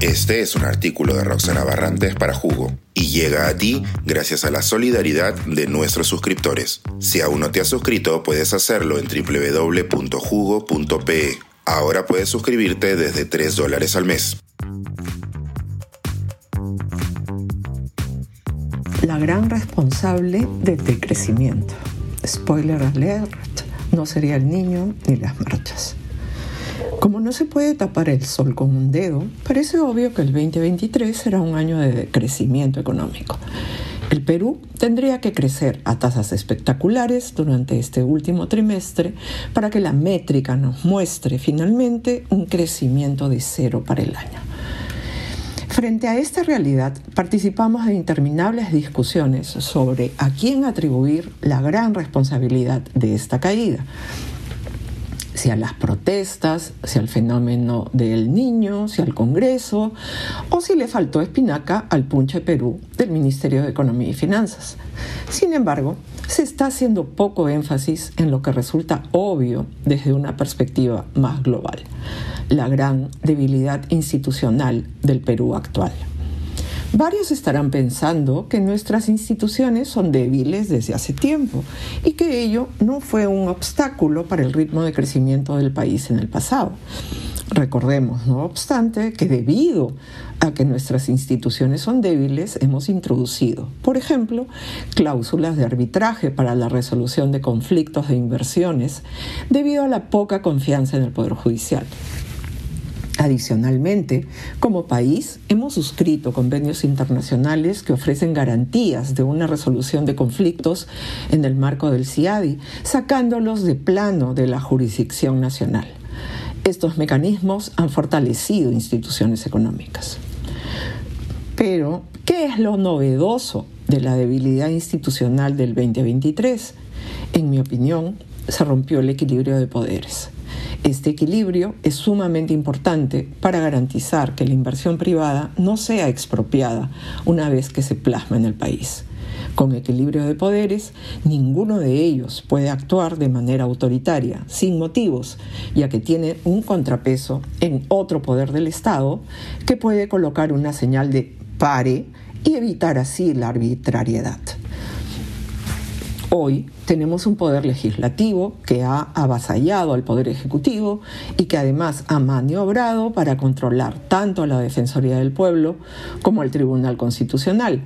Este es un artículo de Roxana Barrantes para Jugo y llega a ti gracias a la solidaridad de nuestros suscriptores. Si aún no te has suscrito, puedes hacerlo en www.jugo.pe. Ahora puedes suscribirte desde 3 dólares al mes. La gran responsable del decrecimiento. Spoiler alert, no sería el niño ni las marchas. Como no se puede tapar el sol con un dedo, parece obvio que el 2023 será un año de crecimiento económico. El Perú tendría que crecer a tasas espectaculares durante este último trimestre para que la métrica nos muestre finalmente un crecimiento de cero para el año. Frente a esta realidad, participamos en interminables discusiones sobre a quién atribuir la gran responsabilidad de esta caída si a las protestas, si al fenómeno del niño, si al Congreso, o si le faltó espinaca al Punche Perú del Ministerio de Economía y Finanzas. Sin embargo, se está haciendo poco énfasis en lo que resulta obvio desde una perspectiva más global, la gran debilidad institucional del Perú actual. Varios estarán pensando que nuestras instituciones son débiles desde hace tiempo y que ello no fue un obstáculo para el ritmo de crecimiento del país en el pasado. Recordemos, no obstante, que debido a que nuestras instituciones son débiles, hemos introducido, por ejemplo, cláusulas de arbitraje para la resolución de conflictos de inversiones debido a la poca confianza en el Poder Judicial. Adicionalmente, como país, hemos suscrito convenios internacionales que ofrecen garantías de una resolución de conflictos en el marco del CIADI, sacándolos de plano de la jurisdicción nacional. Estos mecanismos han fortalecido instituciones económicas. Pero, ¿qué es lo novedoso de la debilidad institucional del 2023? En mi opinión, se rompió el equilibrio de poderes. Este equilibrio es sumamente importante para garantizar que la inversión privada no sea expropiada una vez que se plasma en el país. Con equilibrio de poderes, ninguno de ellos puede actuar de manera autoritaria, sin motivos, ya que tiene un contrapeso en otro poder del Estado que puede colocar una señal de pare y evitar así la arbitrariedad. Hoy tenemos un poder legislativo que ha avasallado al poder ejecutivo y que además ha maniobrado para controlar tanto a la Defensoría del Pueblo como al Tribunal Constitucional.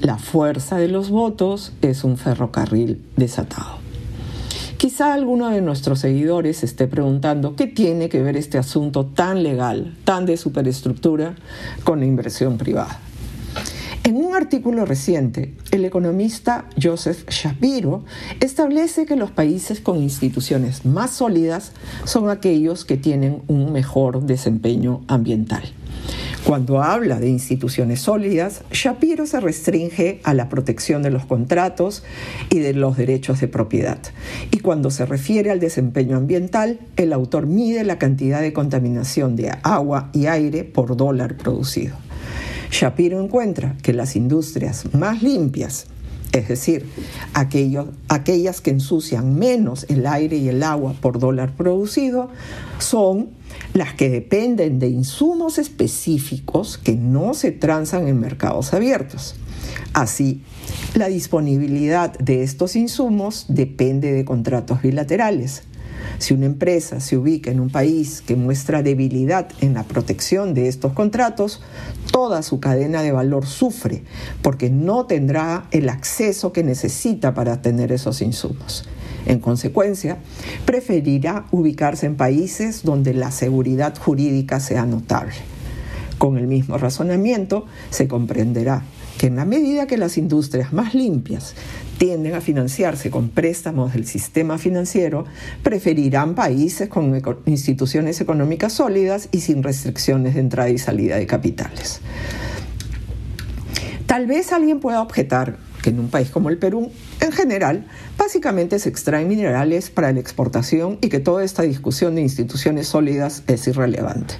La fuerza de los votos es un ferrocarril desatado. Quizá alguno de nuestros seguidores esté preguntando qué tiene que ver este asunto tan legal, tan de superestructura, con la inversión privada. En un artículo reciente, el economista Joseph Shapiro establece que los países con instituciones más sólidas son aquellos que tienen un mejor desempeño ambiental. Cuando habla de instituciones sólidas, Shapiro se restringe a la protección de los contratos y de los derechos de propiedad. Y cuando se refiere al desempeño ambiental, el autor mide la cantidad de contaminación de agua y aire por dólar producido. Shapiro encuentra que las industrias más limpias, es decir, aquellas que ensucian menos el aire y el agua por dólar producido, son las que dependen de insumos específicos que no se transan en mercados abiertos. Así, la disponibilidad de estos insumos depende de contratos bilaterales, si una empresa se ubica en un país que muestra debilidad en la protección de estos contratos, toda su cadena de valor sufre porque no tendrá el acceso que necesita para tener esos insumos. En consecuencia, preferirá ubicarse en países donde la seguridad jurídica sea notable. Con el mismo razonamiento, se comprenderá que en la medida que las industrias más limpias tienden a financiarse con préstamos del sistema financiero, preferirán países con instituciones económicas sólidas y sin restricciones de entrada y salida de capitales. Tal vez alguien pueda objetar que en un país como el Perú, en general, básicamente se extraen minerales para la exportación y que toda esta discusión de instituciones sólidas es irrelevante.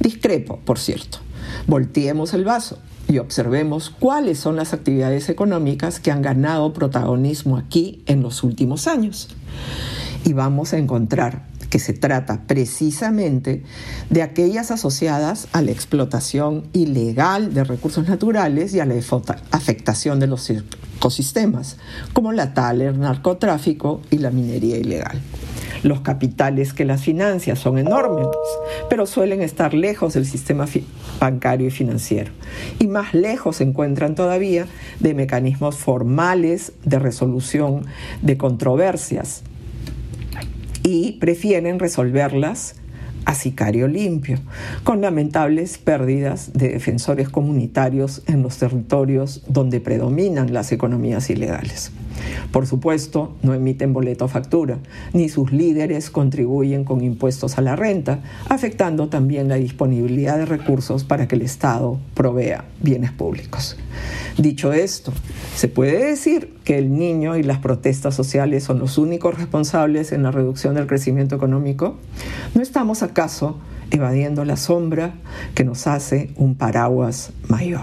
Discrepo, por cierto. Volteemos el vaso y observemos cuáles son las actividades económicas que han ganado protagonismo aquí en los últimos años. Y vamos a encontrar que se trata precisamente de aquellas asociadas a la explotación ilegal de recursos naturales y a la afectación de los ecosistemas, como la tal, el narcotráfico y la minería ilegal. Los capitales que las financian son enormes, pero suelen estar lejos del sistema bancario y financiero. Y más lejos se encuentran todavía de mecanismos formales de resolución de controversias y prefieren resolverlas a sicario limpio, con lamentables pérdidas de defensores comunitarios en los territorios donde predominan las economías ilegales. Por supuesto, no emiten boleto factura, ni sus líderes contribuyen con impuestos a la renta, afectando también la disponibilidad de recursos para que el Estado provea bienes públicos. Dicho esto, ¿se puede decir que el niño y las protestas sociales son los únicos responsables en la reducción del crecimiento económico? ¿No estamos acaso evadiendo la sombra que nos hace un paraguas mayor?